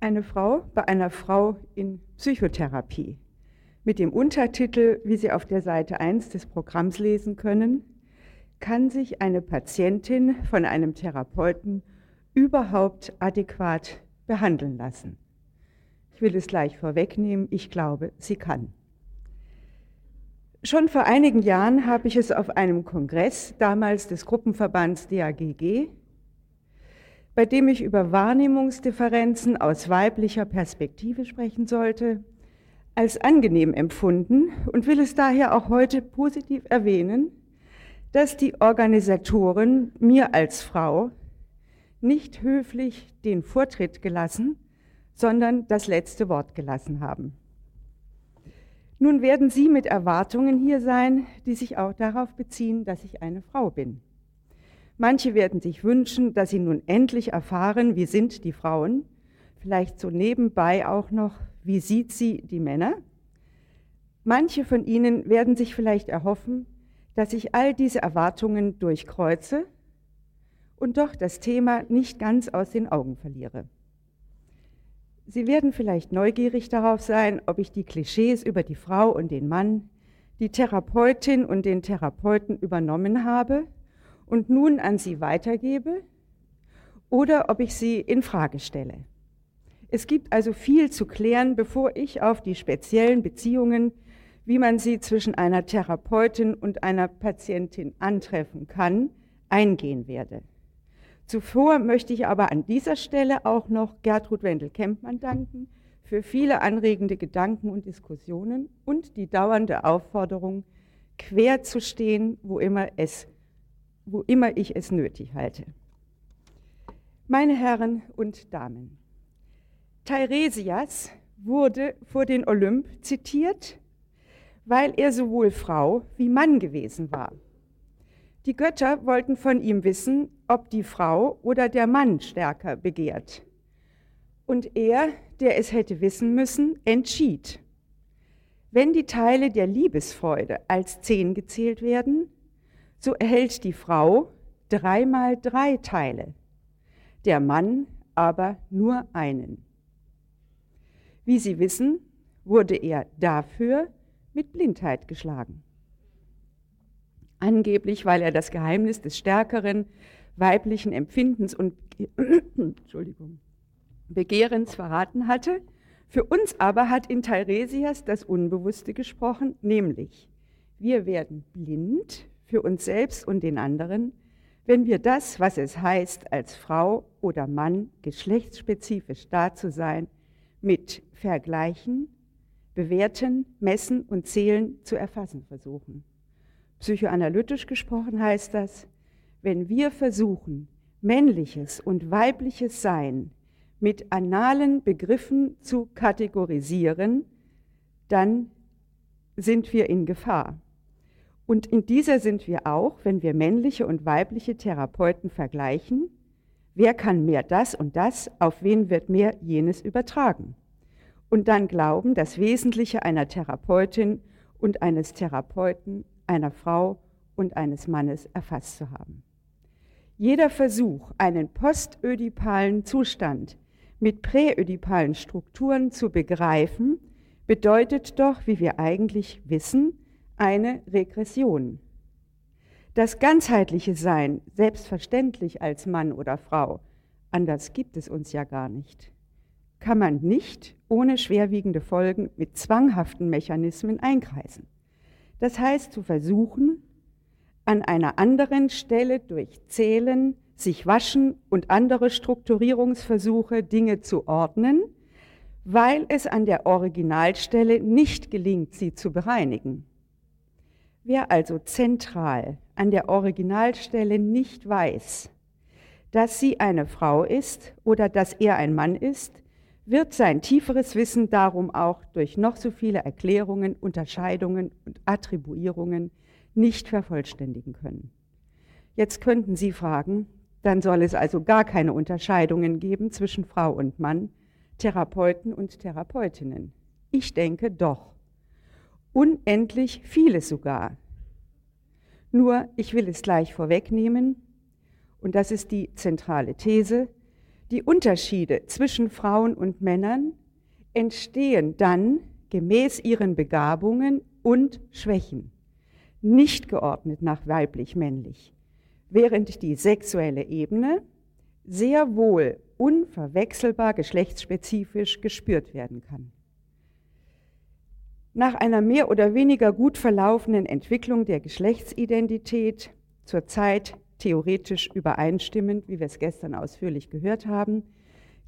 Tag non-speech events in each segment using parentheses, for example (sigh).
Eine Frau bei einer Frau in Psychotherapie mit dem Untertitel, wie Sie auf der Seite 1 des Programms lesen können, kann sich eine Patientin von einem Therapeuten überhaupt adäquat behandeln lassen? Ich will es gleich vorwegnehmen, ich glaube, sie kann. Schon vor einigen Jahren habe ich es auf einem Kongress, damals des Gruppenverbands DAGG, bei dem ich über Wahrnehmungsdifferenzen aus weiblicher Perspektive sprechen sollte, als angenehm empfunden und will es daher auch heute positiv erwähnen, dass die Organisatoren mir als Frau nicht höflich den Vortritt gelassen, sondern das letzte Wort gelassen haben. Nun werden Sie mit Erwartungen hier sein, die sich auch darauf beziehen, dass ich eine Frau bin. Manche werden sich wünschen, dass sie nun endlich erfahren, wie sind die Frauen, vielleicht so nebenbei auch noch, wie sieht sie die Männer. Manche von ihnen werden sich vielleicht erhoffen, dass ich all diese Erwartungen durchkreuze und doch das Thema nicht ganz aus den Augen verliere. Sie werden vielleicht neugierig darauf sein, ob ich die Klischees über die Frau und den Mann, die Therapeutin und den Therapeuten übernommen habe und nun an Sie weitergebe oder ob ich sie in Frage stelle. Es gibt also viel zu klären, bevor ich auf die speziellen Beziehungen, wie man sie zwischen einer Therapeutin und einer Patientin antreffen kann, eingehen werde. Zuvor möchte ich aber an dieser Stelle auch noch Gertrud Wendel-Kempmann danken für viele anregende Gedanken und Diskussionen und die dauernde Aufforderung, quer zu stehen, wo immer es wo immer ich es nötig halte. Meine Herren und Damen, Teiresias wurde vor den Olymp zitiert, weil er sowohl Frau wie Mann gewesen war. Die Götter wollten von ihm wissen, ob die Frau oder der Mann stärker begehrt. Und er, der es hätte wissen müssen, entschied. Wenn die Teile der Liebesfreude als zehn gezählt werden, so erhält die Frau dreimal drei Teile, der Mann aber nur einen. Wie Sie wissen, wurde er dafür mit Blindheit geschlagen. Angeblich, weil er das Geheimnis des stärkeren weiblichen Empfindens und (clears throat) Begehrens verraten hatte. Für uns aber hat in Teiresias das Unbewusste gesprochen, nämlich wir werden blind für uns selbst und den anderen, wenn wir das, was es heißt, als Frau oder Mann geschlechtsspezifisch da zu sein, mit Vergleichen, Bewerten, Messen und Zählen zu erfassen versuchen. Psychoanalytisch gesprochen heißt das, wenn wir versuchen, männliches und weibliches Sein mit analen Begriffen zu kategorisieren, dann sind wir in Gefahr. Und in dieser sind wir auch, wenn wir männliche und weibliche Therapeuten vergleichen. Wer kann mehr das und das, auf wen wird mehr jenes übertragen? Und dann glauben, das Wesentliche einer Therapeutin und eines Therapeuten, einer Frau und eines Mannes erfasst zu haben. Jeder Versuch, einen postödipalen Zustand mit präödipalen Strukturen zu begreifen, bedeutet doch, wie wir eigentlich wissen, eine Regression. Das ganzheitliche Sein, selbstverständlich als Mann oder Frau, anders gibt es uns ja gar nicht, kann man nicht ohne schwerwiegende Folgen mit zwanghaften Mechanismen einkreisen. Das heißt, zu versuchen, an einer anderen Stelle durch Zählen, sich waschen und andere Strukturierungsversuche Dinge zu ordnen, weil es an der Originalstelle nicht gelingt, sie zu bereinigen. Wer also zentral an der Originalstelle nicht weiß, dass sie eine Frau ist oder dass er ein Mann ist, wird sein tieferes Wissen darum auch durch noch so viele Erklärungen, Unterscheidungen und Attribuierungen nicht vervollständigen können. Jetzt könnten Sie fragen, dann soll es also gar keine Unterscheidungen geben zwischen Frau und Mann, Therapeuten und Therapeutinnen. Ich denke doch unendlich vieles sogar. Nur, ich will es gleich vorwegnehmen, und das ist die zentrale These, Die Unterschiede zwischen Frauen und Männern entstehen dann gemäß ihren Begabungen und Schwächen, nicht geordnet nach weiblich-männlich, während die sexuelle Ebene sehr wohl unverwechselbar geschlechtsspezifisch gespürt werden kann. Nach einer mehr oder weniger gut verlaufenden Entwicklung der Geschlechtsidentität, zurzeit theoretisch übereinstimmend, wie wir es gestern ausführlich gehört haben,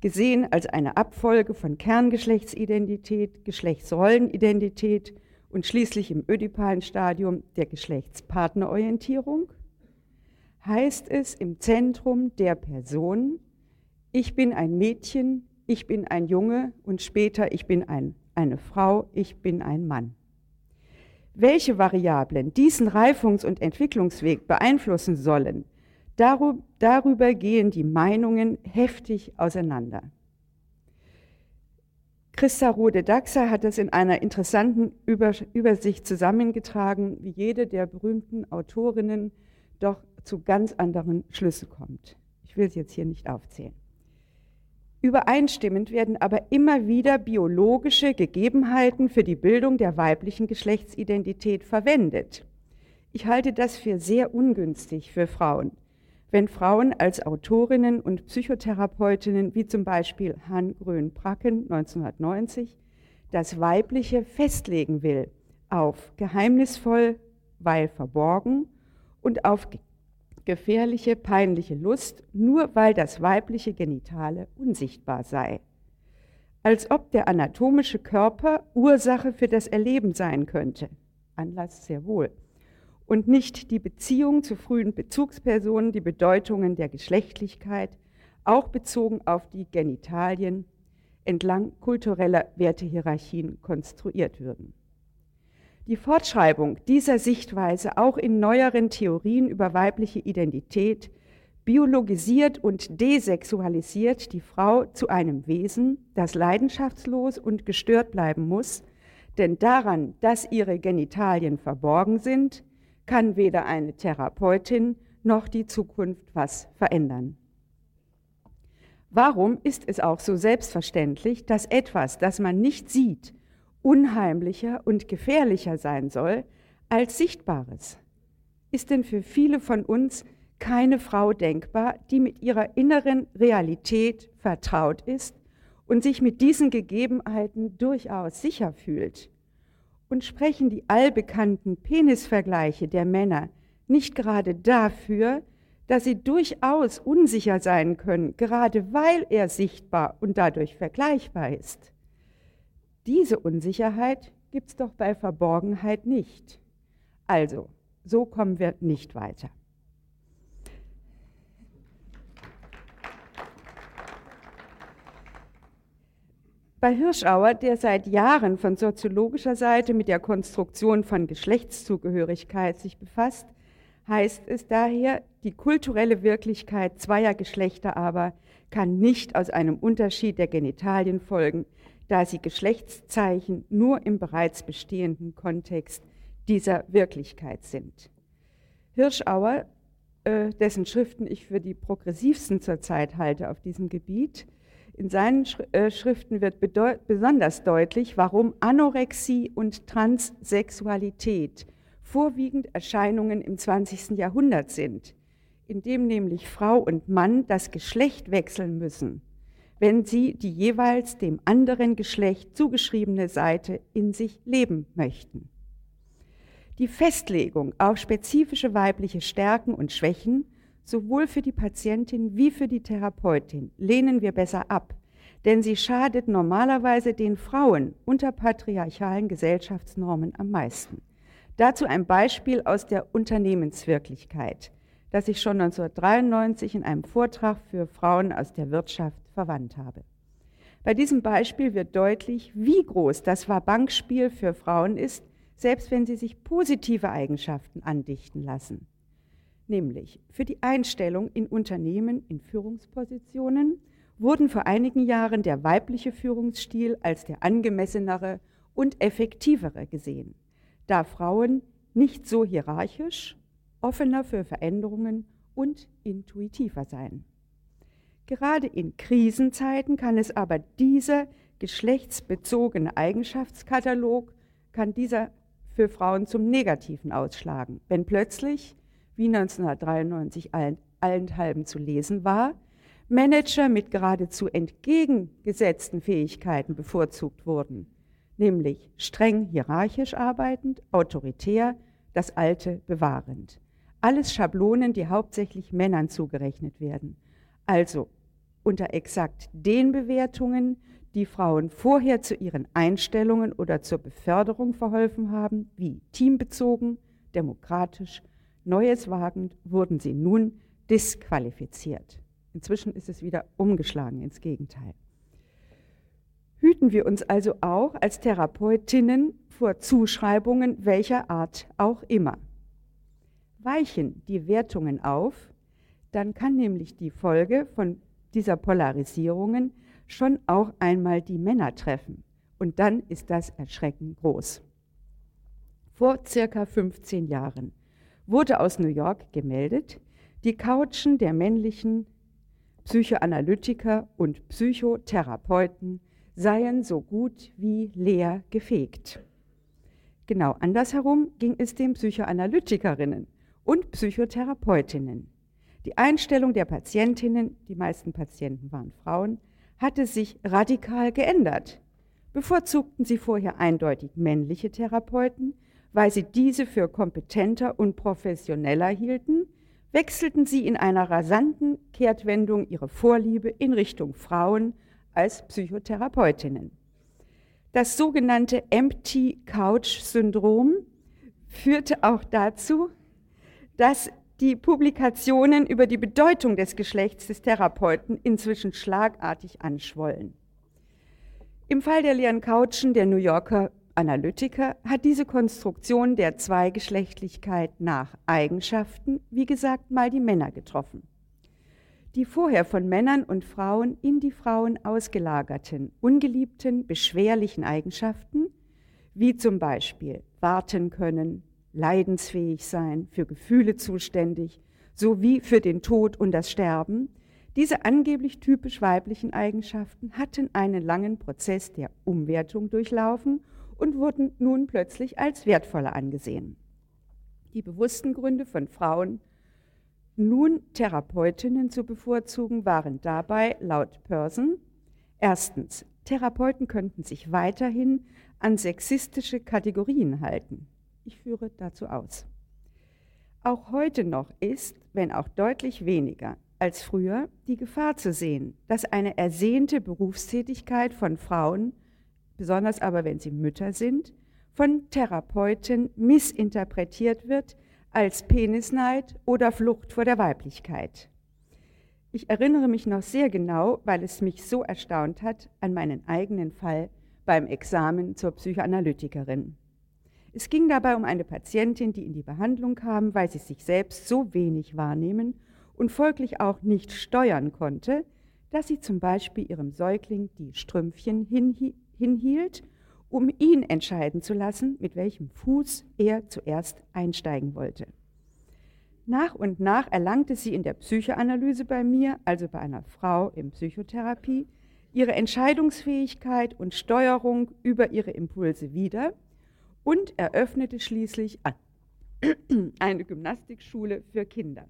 gesehen als eine Abfolge von Kerngeschlechtsidentität, Geschlechtsrollenidentität und schließlich im ödipalen Stadium der Geschlechtspartnerorientierung, heißt es im Zentrum der Person, ich bin ein Mädchen, ich bin ein Junge und später ich bin ein eine Frau, ich bin ein Mann. Welche Variablen diesen Reifungs- und Entwicklungsweg beeinflussen sollen, darüber gehen die Meinungen heftig auseinander. Christa Rode-Daxer hat das in einer interessanten Übersicht zusammengetragen, wie jede der berühmten Autorinnen doch zu ganz anderen Schlüssen kommt. Ich will sie jetzt hier nicht aufzählen. Übereinstimmend werden aber immer wieder biologische Gegebenheiten für die Bildung der weiblichen Geschlechtsidentität verwendet. Ich halte das für sehr ungünstig für Frauen, wenn Frauen als Autorinnen und Psychotherapeutinnen wie zum Beispiel Han Grön-Pracken 1990 das Weibliche festlegen will auf geheimnisvoll, weil verborgen und auf gefährliche, peinliche Lust, nur weil das weibliche Genitale unsichtbar sei. Als ob der anatomische Körper Ursache für das Erleben sein könnte. Anlass sehr wohl. Und nicht die Beziehung zu frühen Bezugspersonen, die Bedeutungen der Geschlechtlichkeit, auch bezogen auf die Genitalien, entlang kultureller Wertehierarchien konstruiert würden. Die Fortschreibung dieser Sichtweise auch in neueren Theorien über weibliche Identität biologisiert und desexualisiert die Frau zu einem Wesen, das leidenschaftslos und gestört bleiben muss, denn daran, dass ihre Genitalien verborgen sind, kann weder eine Therapeutin noch die Zukunft was verändern. Warum ist es auch so selbstverständlich, dass etwas, das man nicht sieht, unheimlicher und gefährlicher sein soll als Sichtbares. Ist denn für viele von uns keine Frau denkbar, die mit ihrer inneren Realität vertraut ist und sich mit diesen Gegebenheiten durchaus sicher fühlt? Und sprechen die allbekannten Penisvergleiche der Männer nicht gerade dafür, dass sie durchaus unsicher sein können, gerade weil er sichtbar und dadurch vergleichbar ist? Diese Unsicherheit gibt es doch bei Verborgenheit nicht. Also, so kommen wir nicht weiter. Bei Hirschauer, der seit Jahren von soziologischer Seite mit der Konstruktion von Geschlechtszugehörigkeit sich befasst, heißt es daher, die kulturelle Wirklichkeit zweier Geschlechter aber kann nicht aus einem Unterschied der Genitalien folgen, da sie Geschlechtszeichen nur im bereits bestehenden Kontext dieser Wirklichkeit sind. Hirschauer, äh, dessen Schriften ich für die progressivsten zurzeit halte auf diesem Gebiet, in seinen äh, Schriften wird besonders deutlich, warum Anorexie und Transsexualität vorwiegend Erscheinungen im 20. Jahrhundert sind, in dem nämlich Frau und Mann das Geschlecht wechseln müssen wenn sie die jeweils dem anderen Geschlecht zugeschriebene Seite in sich leben möchten. Die Festlegung auf spezifische weibliche Stärken und Schwächen, sowohl für die Patientin wie für die Therapeutin, lehnen wir besser ab, denn sie schadet normalerweise den Frauen unter patriarchalen Gesellschaftsnormen am meisten. Dazu ein Beispiel aus der Unternehmenswirklichkeit, das ich schon 1993 in einem Vortrag für Frauen aus der Wirtschaft verwandt habe. Bei diesem Beispiel wird deutlich, wie groß das Wabankspiel für Frauen ist, selbst wenn sie sich positive Eigenschaften andichten lassen. Nämlich für die Einstellung in Unternehmen in Führungspositionen wurden vor einigen Jahren der weibliche Führungsstil als der angemessenere und effektivere gesehen, da Frauen nicht so hierarchisch, offener für Veränderungen und intuitiver seien. Gerade in Krisenzeiten kann es aber dieser geschlechtsbezogene Eigenschaftskatalog, kann dieser für Frauen zum Negativen ausschlagen, wenn plötzlich, wie 1993 allenthalben zu lesen war, Manager mit geradezu entgegengesetzten Fähigkeiten bevorzugt wurden, nämlich streng hierarchisch arbeitend, autoritär, das Alte bewahrend. Alles Schablonen, die hauptsächlich Männern zugerechnet werden. Also unter exakt den Bewertungen, die Frauen vorher zu ihren Einstellungen oder zur Beförderung verholfen haben, wie teambezogen, demokratisch, Neues wagend, wurden sie nun disqualifiziert. Inzwischen ist es wieder umgeschlagen ins Gegenteil. Hüten wir uns also auch als Therapeutinnen vor Zuschreibungen welcher Art auch immer. Weichen die Wertungen auf, dann kann nämlich die Folge von dieser Polarisierungen schon auch einmal die Männer treffen. Und dann ist das erschreckend groß. Vor circa 15 Jahren wurde aus New York gemeldet, die Couchen der männlichen Psychoanalytiker und Psychotherapeuten seien so gut wie leer gefegt. Genau andersherum ging es den Psychoanalytikerinnen und Psychotherapeutinnen. Die Einstellung der Patientinnen, die meisten Patienten waren Frauen, hatte sich radikal geändert. Bevorzugten sie vorher eindeutig männliche Therapeuten, weil sie diese für kompetenter und professioneller hielten, wechselten sie in einer rasanten Kehrtwendung ihre Vorliebe in Richtung Frauen als Psychotherapeutinnen. Das sogenannte Empty Couch Syndrom führte auch dazu, dass die Publikationen über die Bedeutung des Geschlechts des Therapeuten inzwischen schlagartig anschwollen. Im Fall der leeren Couchen der New Yorker Analytiker hat diese Konstruktion der Zweigeschlechtlichkeit nach Eigenschaften, wie gesagt, mal die Männer getroffen. Die vorher von Männern und Frauen in die Frauen ausgelagerten, ungeliebten, beschwerlichen Eigenschaften, wie zum Beispiel warten können, leidensfähig sein, für Gefühle zuständig, sowie für den Tod und das Sterben, diese angeblich typisch weiblichen Eigenschaften hatten einen langen Prozess der Umwertung durchlaufen und wurden nun plötzlich als wertvoller angesehen. Die bewussten Gründe von Frauen, nun Therapeutinnen zu bevorzugen, waren dabei laut Person erstens, Therapeuten könnten sich weiterhin an sexistische Kategorien halten. Ich führe dazu aus. Auch heute noch ist, wenn auch deutlich weniger als früher, die Gefahr zu sehen, dass eine ersehnte Berufstätigkeit von Frauen besonders aber wenn sie Mütter sind, von Therapeuten missinterpretiert wird als Penisneid oder Flucht vor der Weiblichkeit. Ich erinnere mich noch sehr genau, weil es mich so erstaunt hat, an meinen eigenen Fall beim Examen zur Psychoanalytikerin. Es ging dabei um eine Patientin, die in die Behandlung kam, weil sie sich selbst so wenig wahrnehmen und folglich auch nicht steuern konnte, dass sie zum Beispiel ihrem Säugling die Strümpfchen hinhielt, um ihn entscheiden zu lassen, mit welchem Fuß er zuerst einsteigen wollte. Nach und nach erlangte sie in der Psychoanalyse bei mir, also bei einer Frau in Psychotherapie, ihre Entscheidungsfähigkeit und Steuerung über ihre Impulse wieder und eröffnete schließlich (clears throat) eine Gymnastikschule für Kinder,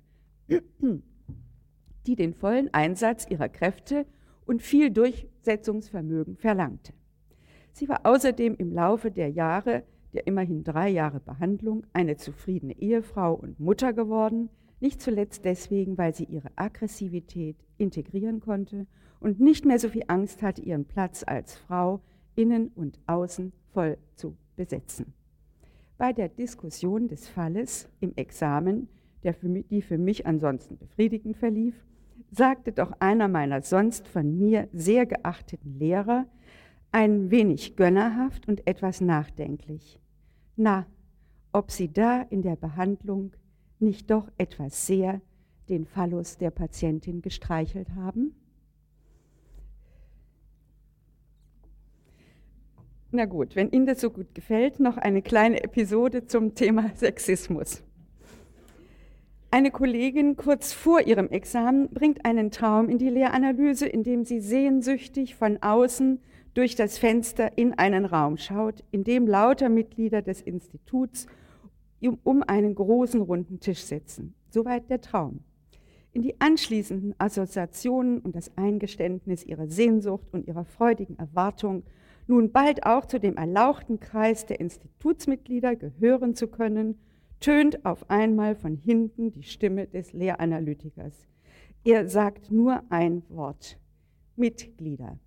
die den vollen Einsatz ihrer Kräfte und viel Durchsetzungsvermögen verlangte. Sie war außerdem im Laufe der Jahre, der immerhin drei Jahre Behandlung, eine zufriedene Ehefrau und Mutter geworden, nicht zuletzt deswegen, weil sie ihre Aggressivität integrieren konnte und nicht mehr so viel Angst hatte, ihren Platz als Frau innen und außen voll zu besetzen. Bei der Diskussion des Falles im Examen, für mich, die für mich ansonsten befriedigend verlief, sagte doch einer meiner sonst von mir sehr geachteten Lehrer, ein wenig gönnerhaft und etwas nachdenklich. Na, ob Sie da in der Behandlung nicht doch etwas sehr den Phallus der Patientin gestreichelt haben? Na gut, wenn Ihnen das so gut gefällt, noch eine kleine Episode zum Thema Sexismus. Eine Kollegin kurz vor ihrem Examen bringt einen Traum in die Lehranalyse, in dem sie sehnsüchtig von außen durch das Fenster in einen Raum schaut, in dem lauter Mitglieder des Instituts um einen großen runden Tisch sitzen. Soweit der Traum. In die anschließenden Assoziationen und das Eingeständnis ihrer Sehnsucht und ihrer freudigen Erwartung, nun bald auch zu dem erlauchten Kreis der Institutsmitglieder gehören zu können, tönt auf einmal von hinten die Stimme des Lehranalytikers. Er sagt nur ein Wort. Mitglieder.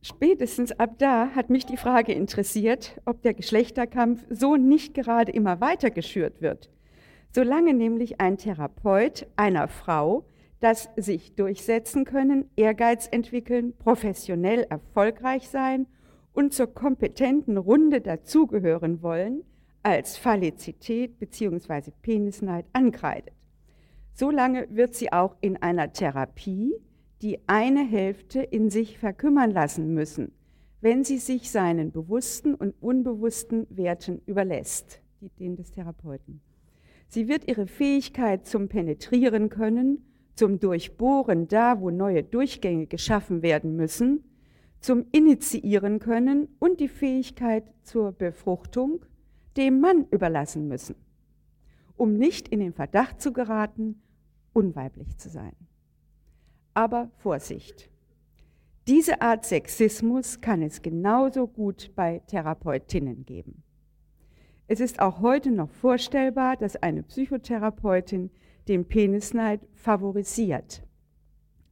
Spätestens ab da hat mich die Frage interessiert, ob der Geschlechterkampf so nicht gerade immer weiter geschürt wird. Solange nämlich ein Therapeut einer Frau das sich durchsetzen können, Ehrgeiz entwickeln, professionell erfolgreich sein und zur kompetenten Runde dazugehören wollen, als Fallizität bzw. Penisneid ankreidet. Solange wird sie auch in einer Therapie die eine Hälfte in sich verkümmern lassen müssen, wenn sie sich seinen bewussten und unbewussten Werten überlässt, die denen des Therapeuten. Sie wird ihre Fähigkeit zum Penetrieren können, zum Durchbohren da, wo neue Durchgänge geschaffen werden müssen, zum Initiieren können und die Fähigkeit zur Befruchtung dem Mann überlassen müssen, um nicht in den Verdacht zu geraten, unweiblich zu sein. Aber Vorsicht! Diese Art Sexismus kann es genauso gut bei Therapeutinnen geben. Es ist auch heute noch vorstellbar, dass eine Psychotherapeutin den Penisneid favorisiert.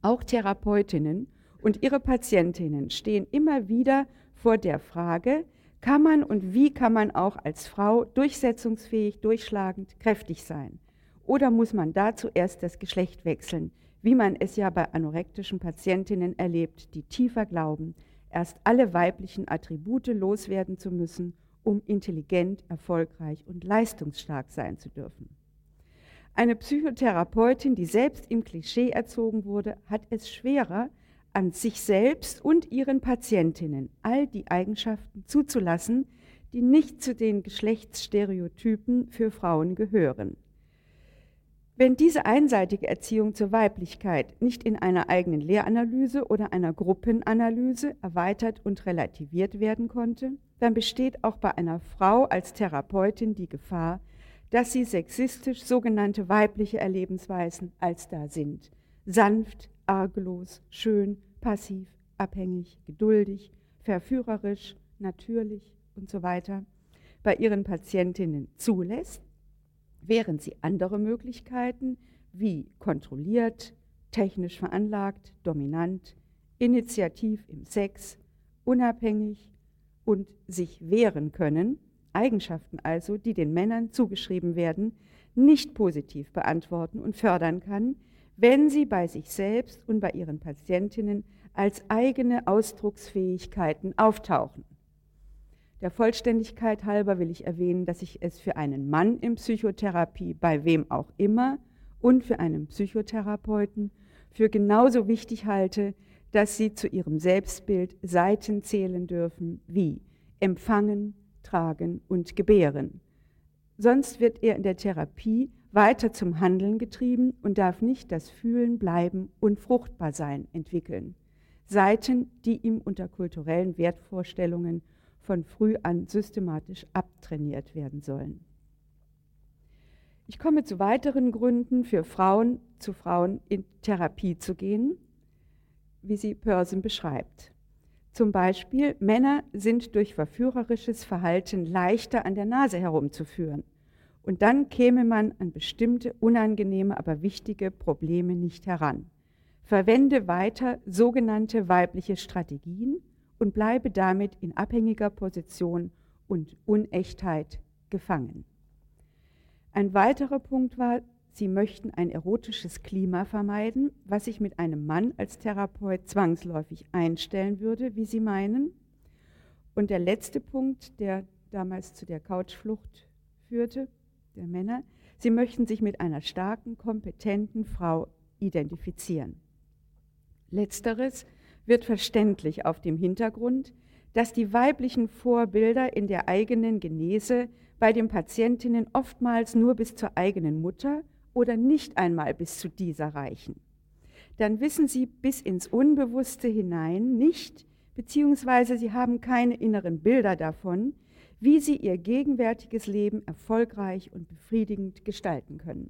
Auch Therapeutinnen und ihre Patientinnen stehen immer wieder vor der Frage, kann man und wie kann man auch als Frau durchsetzungsfähig, durchschlagend, kräftig sein? Oder muss man dazu erst das Geschlecht wechseln, wie man es ja bei anorektischen Patientinnen erlebt, die tiefer glauben, erst alle weiblichen Attribute loswerden zu müssen, um intelligent, erfolgreich und leistungsstark sein zu dürfen. Eine Psychotherapeutin, die selbst im Klischee erzogen wurde, hat es schwerer, an sich selbst und ihren Patientinnen all die Eigenschaften zuzulassen, die nicht zu den Geschlechtsstereotypen für Frauen gehören. Wenn diese einseitige Erziehung zur Weiblichkeit nicht in einer eigenen Lehranalyse oder einer Gruppenanalyse erweitert und relativiert werden konnte, dann besteht auch bei einer Frau als Therapeutin die Gefahr, dass sie sexistisch sogenannte weibliche Erlebensweisen als da sind. Sanft, arglos, schön, passiv, abhängig, geduldig, verführerisch, natürlich und so weiter bei ihren Patientinnen zulässt, während sie andere Möglichkeiten wie kontrolliert, technisch veranlagt, dominant, initiativ im Sex, unabhängig und sich wehren können, Eigenschaften also, die den Männern zugeschrieben werden, nicht positiv beantworten und fördern kann, wenn sie bei sich selbst und bei ihren Patientinnen als eigene Ausdrucksfähigkeiten auftauchen. Der Vollständigkeit halber will ich erwähnen, dass ich es für einen Mann in Psychotherapie, bei wem auch immer, und für einen Psychotherapeuten für genauso wichtig halte, dass sie zu ihrem Selbstbild Seiten zählen dürfen wie empfangen, tragen und gebären. Sonst wird er in der Therapie weiter zum Handeln getrieben und darf nicht das Fühlen, Bleiben und Fruchtbarsein entwickeln. Seiten, die ihm unter kulturellen Wertvorstellungen von früh an systematisch abtrainiert werden sollen. Ich komme zu weiteren Gründen für Frauen, zu Frauen in Therapie zu gehen, wie sie Pörsen beschreibt. Zum Beispiel, Männer sind durch verführerisches Verhalten leichter an der Nase herumzuführen. Und dann käme man an bestimmte unangenehme, aber wichtige Probleme nicht heran. Verwende weiter sogenannte weibliche Strategien und bleibe damit in abhängiger Position und Unechtheit gefangen. Ein weiterer Punkt war, Sie möchten ein erotisches Klima vermeiden, was sich mit einem Mann als Therapeut zwangsläufig einstellen würde, wie Sie meinen. Und der letzte Punkt, der damals zu der Couchflucht führte, der Männer. Sie möchten sich mit einer starken, kompetenten Frau identifizieren. Letzteres wird verständlich auf dem Hintergrund, dass die weiblichen Vorbilder in der eigenen Genese bei den Patientinnen oftmals nur bis zur eigenen Mutter oder nicht einmal bis zu dieser reichen. Dann wissen sie bis ins Unbewusste hinein nicht, beziehungsweise sie haben keine inneren Bilder davon, wie sie ihr gegenwärtiges Leben erfolgreich und befriedigend gestalten können.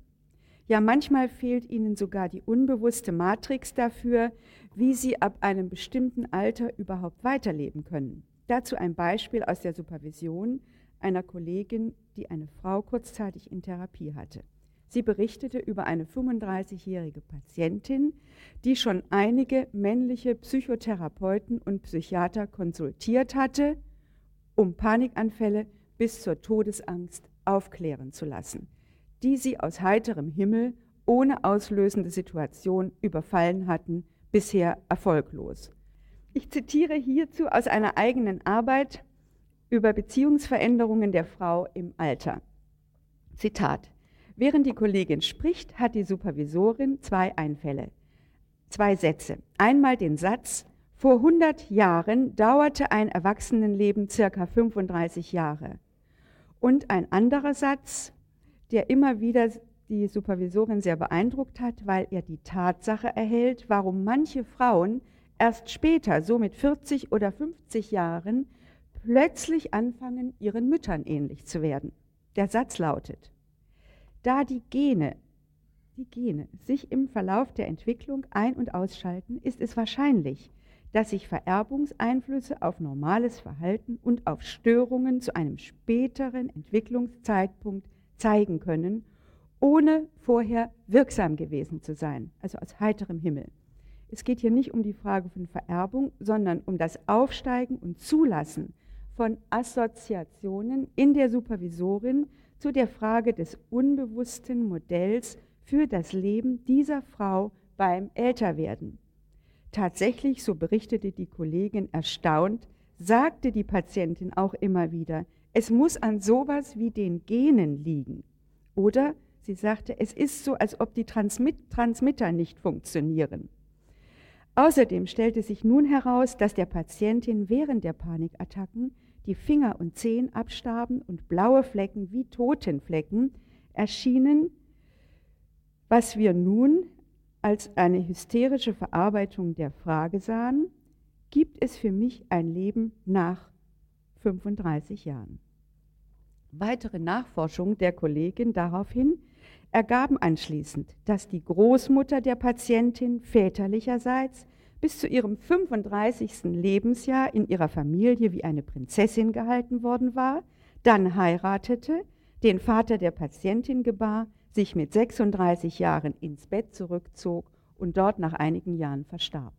Ja, manchmal fehlt ihnen sogar die unbewusste Matrix dafür, wie sie ab einem bestimmten Alter überhaupt weiterleben können. Dazu ein Beispiel aus der Supervision einer Kollegin, die eine Frau kurzzeitig in Therapie hatte. Sie berichtete über eine 35-jährige Patientin, die schon einige männliche Psychotherapeuten und Psychiater konsultiert hatte, um Panikanfälle bis zur Todesangst aufklären zu lassen, die sie aus heiterem Himmel ohne auslösende Situation überfallen hatten, bisher erfolglos. Ich zitiere hierzu aus einer eigenen Arbeit über Beziehungsveränderungen der Frau im Alter. Zitat. Während die Kollegin spricht, hat die Supervisorin zwei Einfälle, zwei Sätze. Einmal den Satz, vor 100 Jahren dauerte ein Erwachsenenleben circa 35 Jahre. Und ein anderer Satz, der immer wieder die Supervisorin sehr beeindruckt hat, weil er die Tatsache erhält, warum manche Frauen erst später, so mit 40 oder 50 Jahren, plötzlich anfangen, ihren Müttern ähnlich zu werden. Der Satz lautet, da die Gene, die Gene sich im Verlauf der Entwicklung ein- und ausschalten, ist es wahrscheinlich, dass sich Vererbungseinflüsse auf normales Verhalten und auf Störungen zu einem späteren Entwicklungszeitpunkt zeigen können, ohne vorher wirksam gewesen zu sein, also aus heiterem Himmel. Es geht hier nicht um die Frage von Vererbung, sondern um das Aufsteigen und Zulassen von Assoziationen in der Supervisorin zu der Frage des unbewussten Modells für das Leben dieser Frau beim Älterwerden. Tatsächlich, so berichtete die Kollegin erstaunt, sagte die Patientin auch immer wieder, es muss an sowas wie den Genen liegen. Oder sie sagte, es ist so, als ob die Transmit Transmitter nicht funktionieren. Außerdem stellte sich nun heraus, dass der Patientin während der Panikattacken die Finger und Zehen abstarben und blaue Flecken wie Totenflecken erschienen, was wir nun als eine hysterische Verarbeitung der Frage sahen, gibt es für mich ein Leben nach 35 Jahren? Weitere Nachforschungen der Kollegin daraufhin ergaben anschließend, dass die Großmutter der Patientin väterlicherseits bis zu ihrem 35. Lebensjahr in ihrer Familie wie eine Prinzessin gehalten worden war, dann heiratete, den Vater der Patientin gebar, sich mit 36 Jahren ins Bett zurückzog und dort nach einigen Jahren verstarb.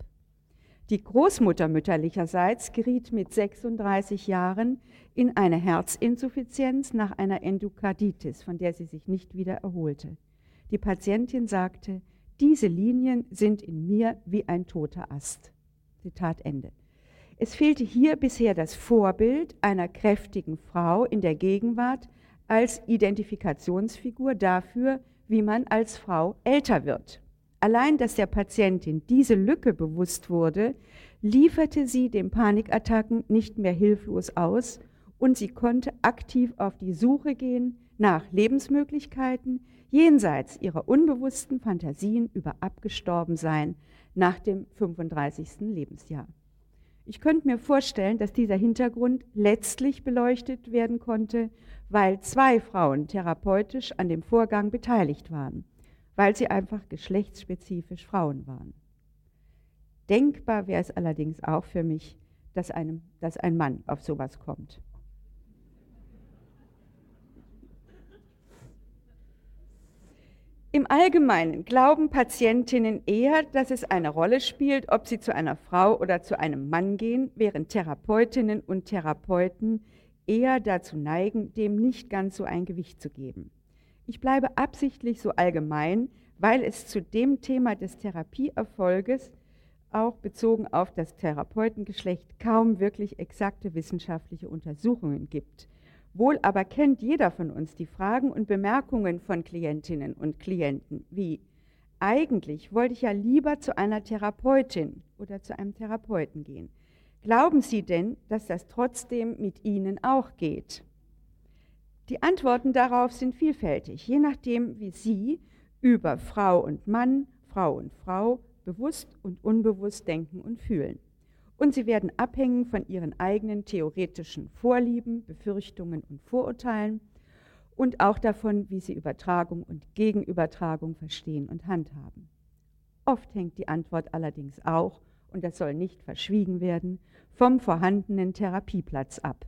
Die Großmutter mütterlicherseits geriet mit 36 Jahren in eine Herzinsuffizienz nach einer Endokarditis, von der sie sich nicht wieder erholte. Die Patientin sagte, diese Linien sind in mir wie ein toter Ast. Zitat Ende. Es fehlte hier bisher das Vorbild einer kräftigen Frau in der Gegenwart als Identifikationsfigur dafür, wie man als Frau älter wird. Allein, dass der Patientin diese Lücke bewusst wurde, lieferte sie den Panikattacken nicht mehr hilflos aus und sie konnte aktiv auf die Suche gehen nach Lebensmöglichkeiten jenseits ihrer unbewussten Fantasien über Abgestorbensein nach dem 35. Lebensjahr. Ich könnte mir vorstellen, dass dieser Hintergrund letztlich beleuchtet werden konnte, weil zwei Frauen therapeutisch an dem Vorgang beteiligt waren weil sie einfach geschlechtsspezifisch Frauen waren. Denkbar wäre es allerdings auch für mich, dass, einem, dass ein Mann auf sowas kommt. Im Allgemeinen glauben Patientinnen eher, dass es eine Rolle spielt, ob sie zu einer Frau oder zu einem Mann gehen, während Therapeutinnen und Therapeuten eher dazu neigen, dem nicht ganz so ein Gewicht zu geben. Ich bleibe absichtlich so allgemein, weil es zu dem Thema des Therapieerfolges, auch bezogen auf das Therapeutengeschlecht, kaum wirklich exakte wissenschaftliche Untersuchungen gibt. Wohl aber kennt jeder von uns die Fragen und Bemerkungen von Klientinnen und Klienten wie, eigentlich wollte ich ja lieber zu einer Therapeutin oder zu einem Therapeuten gehen. Glauben Sie denn, dass das trotzdem mit Ihnen auch geht? Die Antworten darauf sind vielfältig, je nachdem, wie Sie über Frau und Mann, Frau und Frau bewusst und unbewusst denken und fühlen. Und sie werden abhängen von ihren eigenen theoretischen Vorlieben, Befürchtungen und Vorurteilen und auch davon, wie sie Übertragung und Gegenübertragung verstehen und handhaben. Oft hängt die Antwort allerdings auch, und das soll nicht verschwiegen werden, vom vorhandenen Therapieplatz ab.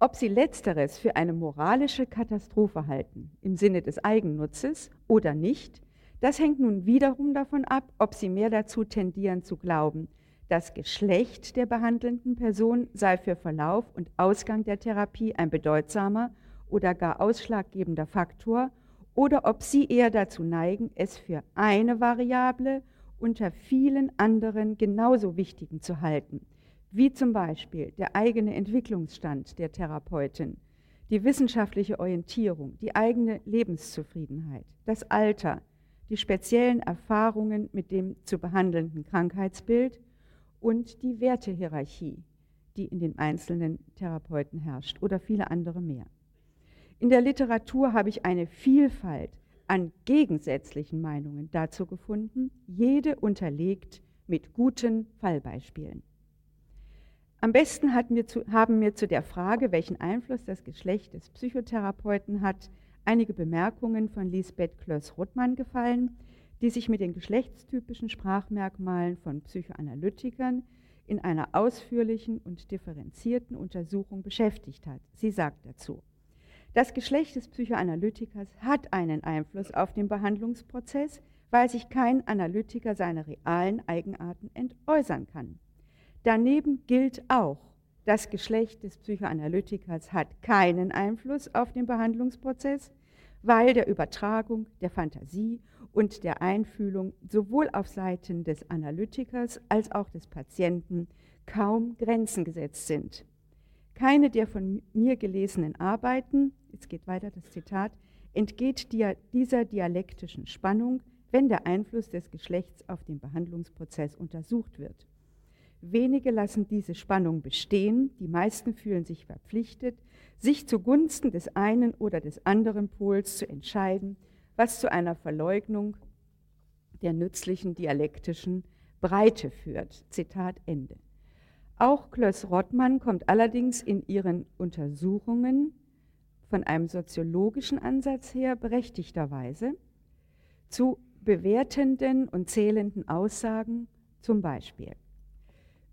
Ob sie letzteres für eine moralische Katastrophe halten, im Sinne des Eigennutzes oder nicht, das hängt nun wiederum davon ab, ob sie mehr dazu tendieren zu glauben, das Geschlecht der behandelnden Person sei für Verlauf und Ausgang der Therapie ein bedeutsamer oder gar ausschlaggebender Faktor oder ob sie eher dazu neigen, es für eine Variable unter vielen anderen genauso wichtigen zu halten, wie zum Beispiel der eigene Entwicklungsstand der Therapeutin, die wissenschaftliche Orientierung, die eigene Lebenszufriedenheit, das Alter, die speziellen Erfahrungen mit dem zu behandelnden Krankheitsbild und die Wertehierarchie, die in den einzelnen Therapeuten herrscht oder viele andere mehr. In der Literatur habe ich eine Vielfalt an gegensätzlichen Meinungen dazu gefunden, jede unterlegt mit guten Fallbeispielen. Am besten mir zu, haben mir zu der Frage, welchen Einfluss das Geschlecht des Psychotherapeuten hat, einige Bemerkungen von Lisbeth Klöss-Rothmann gefallen, die sich mit den geschlechtstypischen Sprachmerkmalen von Psychoanalytikern in einer ausführlichen und differenzierten Untersuchung beschäftigt hat. Sie sagt dazu, das Geschlecht des Psychoanalytikers hat einen Einfluss auf den Behandlungsprozess, weil sich kein Analytiker seiner realen Eigenarten entäußern kann. Daneben gilt auch, das Geschlecht des Psychoanalytikers hat keinen Einfluss auf den Behandlungsprozess, weil der Übertragung der Fantasie und der Einfühlung sowohl auf Seiten des Analytikers als auch des Patienten kaum Grenzen gesetzt sind. Keine der von mir gelesenen Arbeiten, jetzt geht weiter das Zitat, entgeht dieser dialektischen Spannung, wenn der Einfluss des Geschlechts auf den Behandlungsprozess untersucht wird. Wenige lassen diese Spannung bestehen, die meisten fühlen sich verpflichtet, sich zugunsten des einen oder des anderen Pols zu entscheiden, was zu einer Verleugnung der nützlichen dialektischen Breite führt. Zitat Ende. Auch Klöss-Rottmann kommt allerdings in ihren Untersuchungen von einem soziologischen Ansatz her berechtigterweise zu bewertenden und zählenden Aussagen, zum Beispiel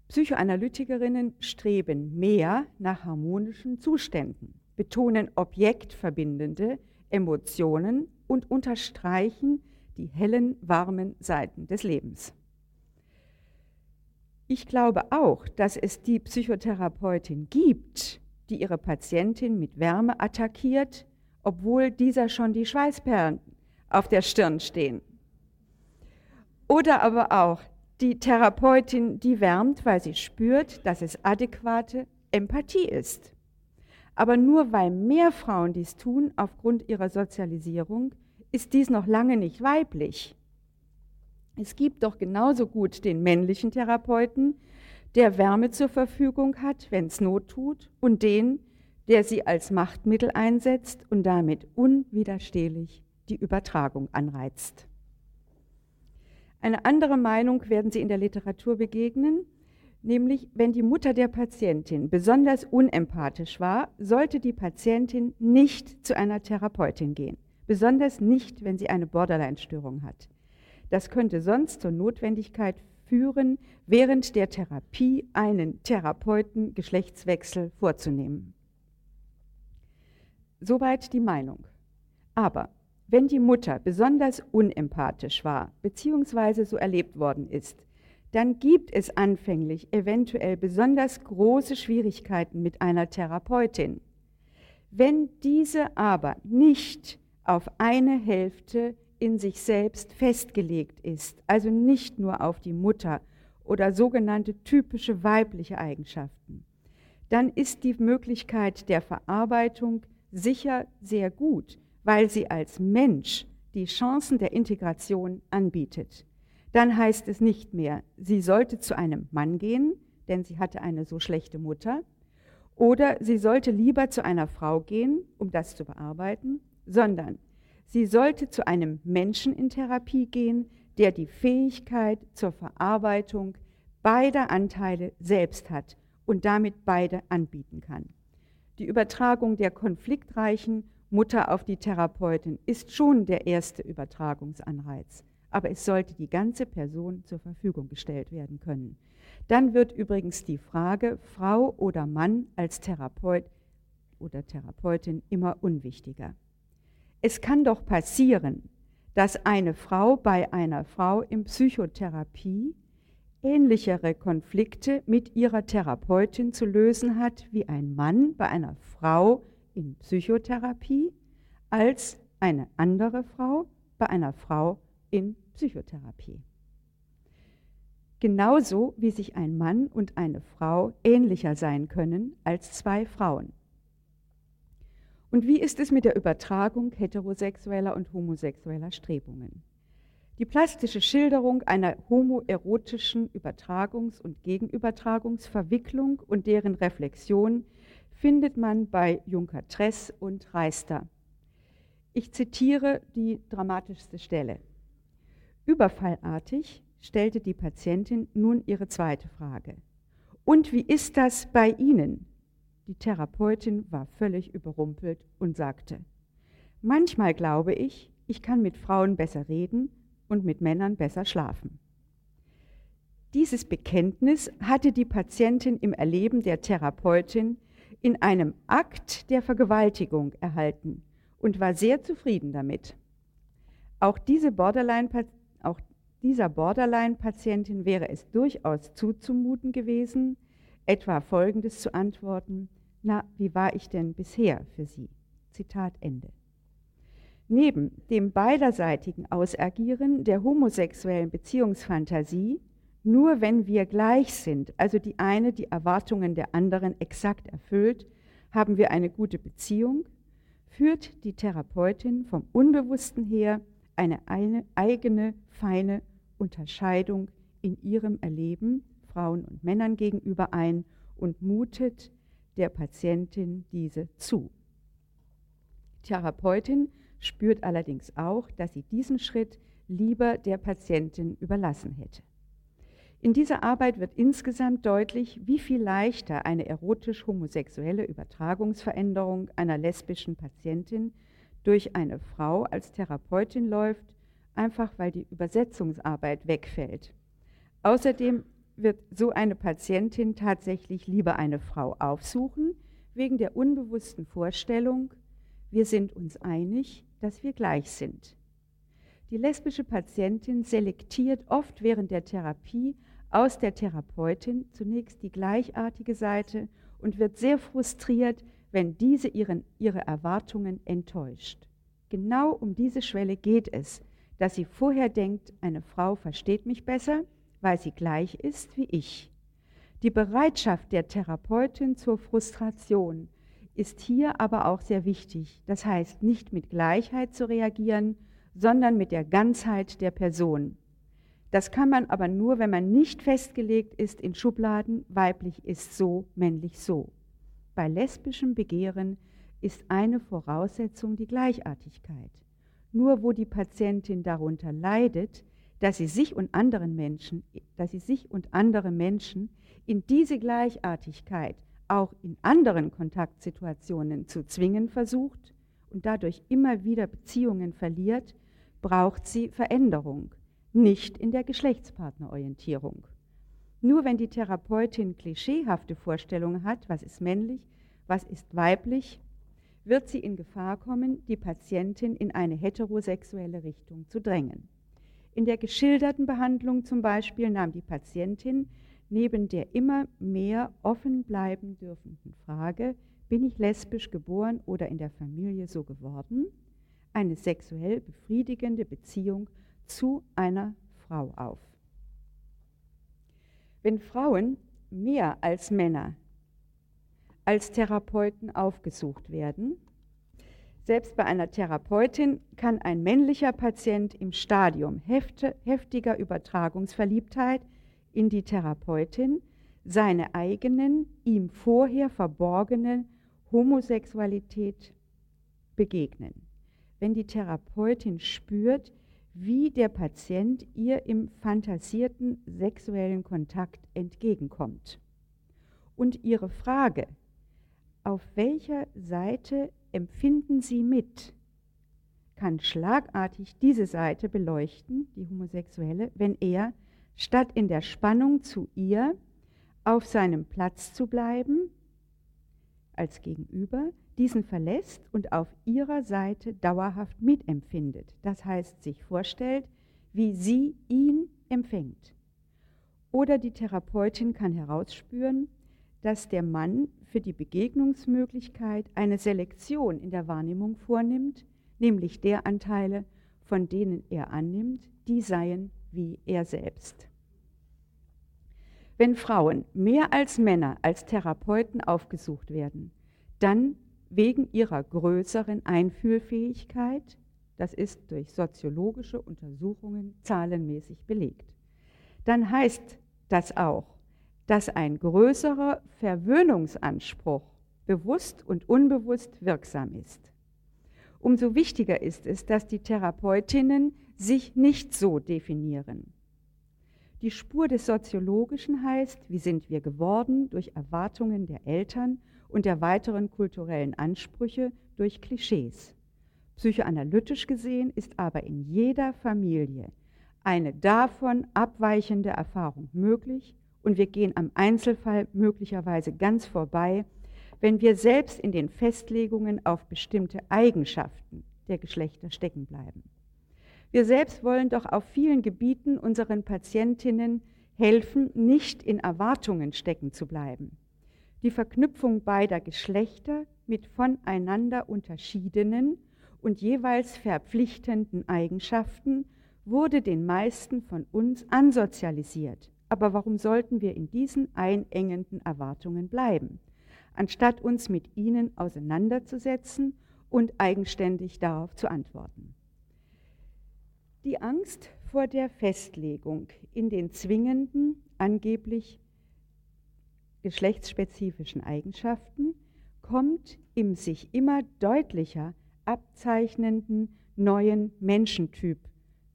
Psychoanalytikerinnen streben mehr nach harmonischen Zuständen, betonen objektverbindende Emotionen und unterstreichen die hellen, warmen Seiten des Lebens. Ich glaube auch, dass es die Psychotherapeutin gibt, die ihre Patientin mit Wärme attackiert, obwohl dieser schon die Schweißperlen auf der Stirn stehen. Oder aber auch die Therapeutin, die wärmt, weil sie spürt, dass es adäquate Empathie ist. Aber nur weil mehr Frauen dies tun aufgrund ihrer Sozialisierung, ist dies noch lange nicht weiblich. Es gibt doch genauso gut den männlichen Therapeuten, der Wärme zur Verfügung hat, wenn es Not tut, und den, der sie als Machtmittel einsetzt und damit unwiderstehlich die Übertragung anreizt. Eine andere Meinung werden Sie in der Literatur begegnen, nämlich wenn die Mutter der Patientin besonders unempathisch war, sollte die Patientin nicht zu einer Therapeutin gehen, besonders nicht, wenn sie eine Borderline-Störung hat. Das könnte sonst zur Notwendigkeit führen, während der Therapie einen Therapeuten-Geschlechtswechsel vorzunehmen. Soweit die Meinung. Aber wenn die Mutter besonders unempathisch war, beziehungsweise so erlebt worden ist, dann gibt es anfänglich eventuell besonders große Schwierigkeiten mit einer Therapeutin. Wenn diese aber nicht auf eine Hälfte in sich selbst festgelegt ist, also nicht nur auf die Mutter oder sogenannte typische weibliche Eigenschaften, dann ist die Möglichkeit der Verarbeitung sicher sehr gut, weil sie als Mensch die Chancen der Integration anbietet. Dann heißt es nicht mehr, sie sollte zu einem Mann gehen, denn sie hatte eine so schlechte Mutter, Oder sie sollte lieber zu einer Frau gehen, um das zu bearbeiten, sondern sie sollte zu einem Menschen in Therapie gehen, der die Fähigkeit zur Verarbeitung beider Anteile selbst hat und damit beide anbieten kann. Die Übertragung der konfliktreichen Mutter auf die Therapeutin ist schon der erste Übertragungsanreiz, aber es sollte die ganze Person zur Verfügung gestellt werden können. Dann wird übrigens die Frage Frau oder Mann als Therapeut oder Therapeutin immer unwichtiger. Es kann doch passieren, dass eine Frau bei einer Frau in Psychotherapie ähnlichere Konflikte mit ihrer Therapeutin zu lösen hat wie ein Mann bei einer Frau in Psychotherapie als eine andere Frau bei einer Frau in Psychotherapie. Genauso wie sich ein Mann und eine Frau ähnlicher sein können als zwei Frauen. Und wie ist es mit der Übertragung heterosexueller und homosexueller Strebungen? Die plastische Schilderung einer homoerotischen Übertragungs- und Gegenübertragungsverwicklung und deren Reflexion findet man bei Junker Tress und Reister. Ich zitiere die dramatischste Stelle. Überfallartig stellte die Patientin nun ihre zweite Frage. Und wie ist das bei Ihnen? Die Therapeutin war völlig überrumpelt und sagte, manchmal glaube ich, ich kann mit Frauen besser reden und mit Männern besser schlafen. Dieses Bekenntnis hatte die Patientin im Erleben der Therapeutin in einem Akt der Vergewaltigung erhalten und war sehr zufrieden damit. Auch, diese Borderline, auch dieser Borderline-Patientin wäre es durchaus zuzumuten gewesen, etwa Folgendes zu antworten, na, wie war ich denn bisher für Sie? Zitat Ende. Neben dem beiderseitigen Ausagieren der homosexuellen Beziehungsfantasie, nur wenn wir gleich sind, also die eine die Erwartungen der anderen exakt erfüllt, haben wir eine gute Beziehung, führt die Therapeutin vom Unbewussten her eine, eine eigene feine Unterscheidung in ihrem Erleben Frauen und Männern gegenüber ein und mutet der Patientin diese zu. Therapeutin spürt allerdings auch, dass sie diesen Schritt lieber der Patientin überlassen hätte. In dieser Arbeit wird insgesamt deutlich, wie viel leichter eine erotisch-homosexuelle Übertragungsveränderung einer lesbischen Patientin durch eine Frau als Therapeutin läuft, einfach weil die Übersetzungsarbeit wegfällt. Außerdem wird so eine Patientin tatsächlich lieber eine Frau aufsuchen, wegen der unbewussten Vorstellung, wir sind uns einig, dass wir gleich sind. Die lesbische Patientin selektiert oft während der Therapie aus der Therapeutin zunächst die gleichartige Seite und wird sehr frustriert, wenn diese ihren, ihre Erwartungen enttäuscht. Genau um diese Schwelle geht es, dass sie vorher denkt, eine Frau versteht mich besser weil sie gleich ist wie ich. Die Bereitschaft der Therapeutin zur Frustration ist hier aber auch sehr wichtig. Das heißt, nicht mit Gleichheit zu reagieren, sondern mit der Ganzheit der Person. Das kann man aber nur, wenn man nicht festgelegt ist in Schubladen, weiblich ist so, männlich so. Bei lesbischem Begehren ist eine Voraussetzung die Gleichartigkeit. Nur wo die Patientin darunter leidet, dass sie sich und anderen Menschen, dass sie sich und andere Menschen in diese Gleichartigkeit auch in anderen Kontaktsituationen zu zwingen versucht und dadurch immer wieder Beziehungen verliert, braucht sie Veränderung, nicht in der Geschlechtspartnerorientierung. Nur wenn die Therapeutin klischeehafte Vorstellungen hat, was ist männlich, was ist weiblich, wird sie in Gefahr kommen, die Patientin in eine heterosexuelle Richtung zu drängen. In der geschilderten Behandlung zum Beispiel nahm die Patientin neben der immer mehr offen bleiben dürfenden Frage, bin ich lesbisch geboren oder in der Familie so geworden, eine sexuell befriedigende Beziehung zu einer Frau auf. Wenn Frauen mehr als Männer als Therapeuten aufgesucht werden, selbst bei einer Therapeutin kann ein männlicher Patient im Stadium heftiger Übertragungsverliebtheit in die Therapeutin seine eigenen, ihm vorher verborgene Homosexualität begegnen. Wenn die Therapeutin spürt, wie der Patient ihr im fantasierten sexuellen Kontakt entgegenkommt. Und ihre Frage, auf welcher Seite empfinden Sie mit, kann schlagartig diese Seite beleuchten, die homosexuelle, wenn er, statt in der Spannung zu ihr, auf seinem Platz zu bleiben, als Gegenüber, diesen verlässt und auf ihrer Seite dauerhaft mitempfindet. Das heißt, sich vorstellt, wie sie ihn empfängt. Oder die Therapeutin kann herausspüren, dass der Mann für die Begegnungsmöglichkeit eine Selektion in der Wahrnehmung vornimmt, nämlich der Anteile, von denen er annimmt, die seien wie er selbst. Wenn Frauen mehr als Männer als Therapeuten aufgesucht werden, dann wegen ihrer größeren Einfühlfähigkeit, das ist durch soziologische Untersuchungen zahlenmäßig belegt. Dann heißt das auch, dass ein größerer Verwöhnungsanspruch bewusst und unbewusst wirksam ist. Umso wichtiger ist es, dass die Therapeutinnen sich nicht so definieren. Die Spur des Soziologischen heißt, wie sind wir geworden durch Erwartungen der Eltern und der weiteren kulturellen Ansprüche durch Klischees. Psychoanalytisch gesehen ist aber in jeder Familie eine davon abweichende Erfahrung möglich und wir gehen am Einzelfall möglicherweise ganz vorbei, wenn wir selbst in den Festlegungen auf bestimmte Eigenschaften der Geschlechter stecken bleiben. Wir selbst wollen doch auf vielen Gebieten unseren Patientinnen helfen, nicht in Erwartungen stecken zu bleiben. Die Verknüpfung beider Geschlechter mit voneinander unterschiedenen und jeweils verpflichtenden Eigenschaften wurde den meisten von uns ansozialisiert. Aber warum sollten wir in diesen einengenden Erwartungen bleiben, anstatt uns mit ihnen auseinanderzusetzen und eigenständig darauf zu antworten? Die Angst vor der Festlegung in den zwingenden, angeblich geschlechtsspezifischen Eigenschaften kommt im sich immer deutlicher abzeichnenden neuen Menschentyp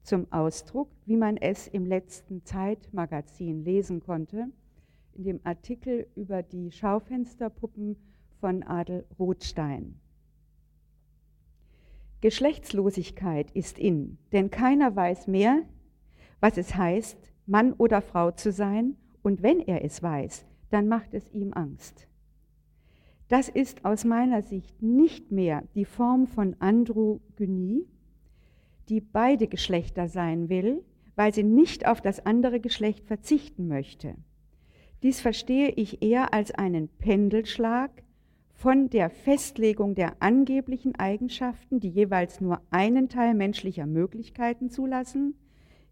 zum Ausdruck, wie man es im letzten Zeitmagazin lesen konnte, in dem Artikel über die Schaufensterpuppen von Adel Rothstein. Geschlechtslosigkeit ist in, denn keiner weiß mehr, was es heißt, Mann oder Frau zu sein, und wenn er es weiß, dann macht es ihm Angst. Das ist aus meiner Sicht nicht mehr die Form von Androgynie, die beide Geschlechter sein will, weil sie nicht auf das andere Geschlecht verzichten möchte. Dies verstehe ich eher als einen Pendelschlag von der Festlegung der angeblichen Eigenschaften, die jeweils nur einen Teil menschlicher Möglichkeiten zulassen,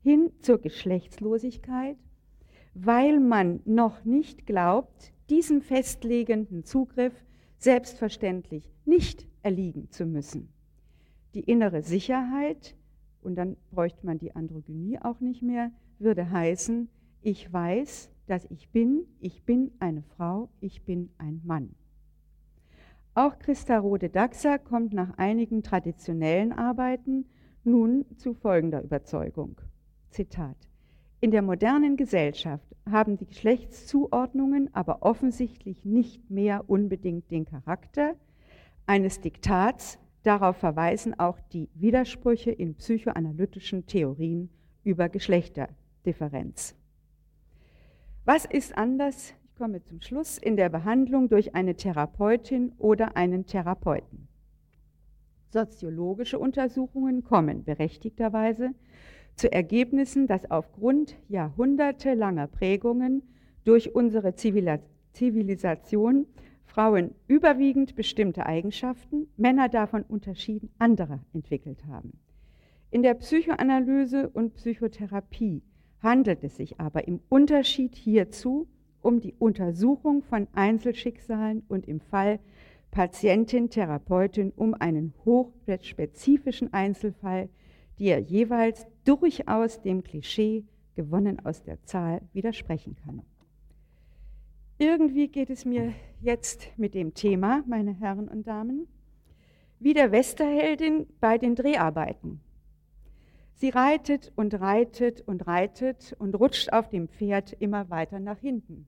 hin zur Geschlechtslosigkeit, weil man noch nicht glaubt, diesem festlegenden Zugriff selbstverständlich nicht erliegen zu müssen. Die innere Sicherheit, und dann bräuchte man die Androgynie auch nicht mehr, würde heißen, ich weiß, dass ich bin, ich bin eine Frau, ich bin ein Mann. Auch Christa Rode-Daxa kommt nach einigen traditionellen Arbeiten nun zu folgender Überzeugung. Zitat. In der modernen Gesellschaft haben die Geschlechtszuordnungen aber offensichtlich nicht mehr unbedingt den Charakter eines Diktats, darauf verweisen auch die Widersprüche in psychoanalytischen Theorien über Geschlechterdifferenz. Was ist anders komme zum Schluss, in der Behandlung durch eine Therapeutin oder einen Therapeuten. Soziologische Untersuchungen kommen berechtigterweise zu Ergebnissen, dass aufgrund jahrhundertelanger Prägungen durch unsere Zivilisation Frauen überwiegend bestimmte Eigenschaften, Männer davon unterschieden andere entwickelt haben. In der Psychoanalyse und Psychotherapie handelt es sich aber im Unterschied hierzu um die Untersuchung von Einzelschicksalen und im Fall Patientin, Therapeutin um einen hochspezifischen Einzelfall, der jeweils durchaus dem Klischee gewonnen aus der Zahl widersprechen kann. Irgendwie geht es mir jetzt mit dem Thema, meine Herren und Damen, wie der Westerheldin bei den Dreharbeiten. Sie reitet und reitet und reitet und rutscht auf dem Pferd immer weiter nach hinten.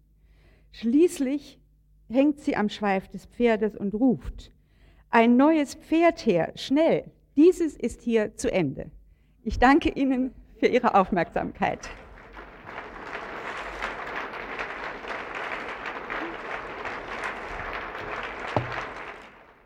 Schließlich hängt sie am Schweif des Pferdes und ruft, ein neues Pferd her, schnell, dieses ist hier zu Ende. Ich danke Ihnen für Ihre Aufmerksamkeit.